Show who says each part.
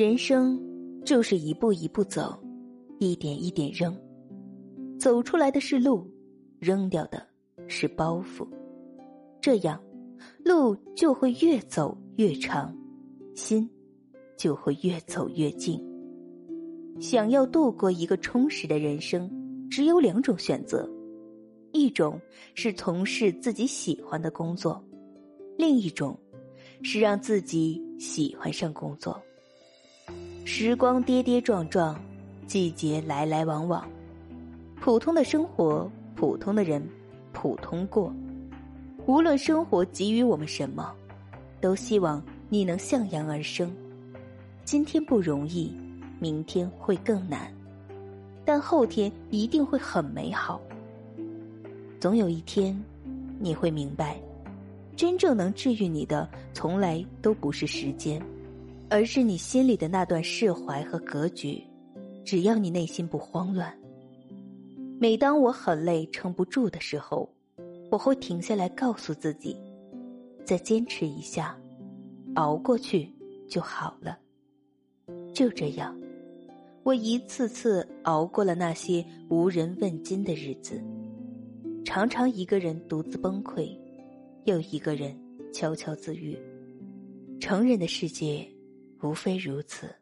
Speaker 1: 人生就是一步一步走，一点一点扔，走出来的是路，扔掉的是包袱，这样路就会越走越长，心就会越走越近。想要度过一个充实的人生，只有两种选择：一种是从事自己喜欢的工作，另一种是让自己喜欢上工作。时光跌跌撞撞，季节来来往往，普通的生活，普通的人，普通过。无论生活给予我们什么，都希望你能向阳而生。今天不容易，明天会更难，但后天一定会很美好。总有一天，你会明白，真正能治愈你的，从来都不是时间。而是你心里的那段释怀和格局，只要你内心不慌乱。每当我很累、撑不住的时候，我会停下来，告诉自己，再坚持一下，熬过去就好了。就这样，我一次次熬过了那些无人问津的日子，常常一个人独自崩溃，又一个人悄悄自愈。成人的世界。无非如此。